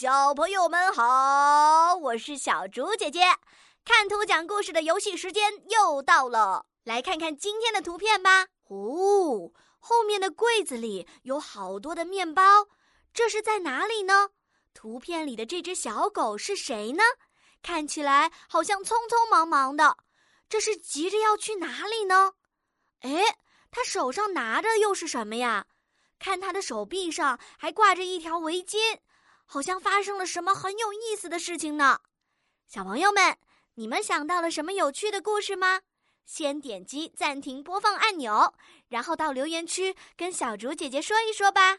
小朋友们好，我是小竹姐姐。看图讲故事的游戏时间又到了，来看看今天的图片吧。哦，后面的柜子里有好多的面包，这是在哪里呢？图片里的这只小狗是谁呢？看起来好像匆匆忙忙的，这是急着要去哪里呢？哎，它手上拿的又是什么呀？看它的手臂上还挂着一条围巾。好像发生了什么很有意思的事情呢，小朋友们，你们想到了什么有趣的故事吗？先点击暂停播放按钮，然后到留言区跟小竹姐姐说一说吧。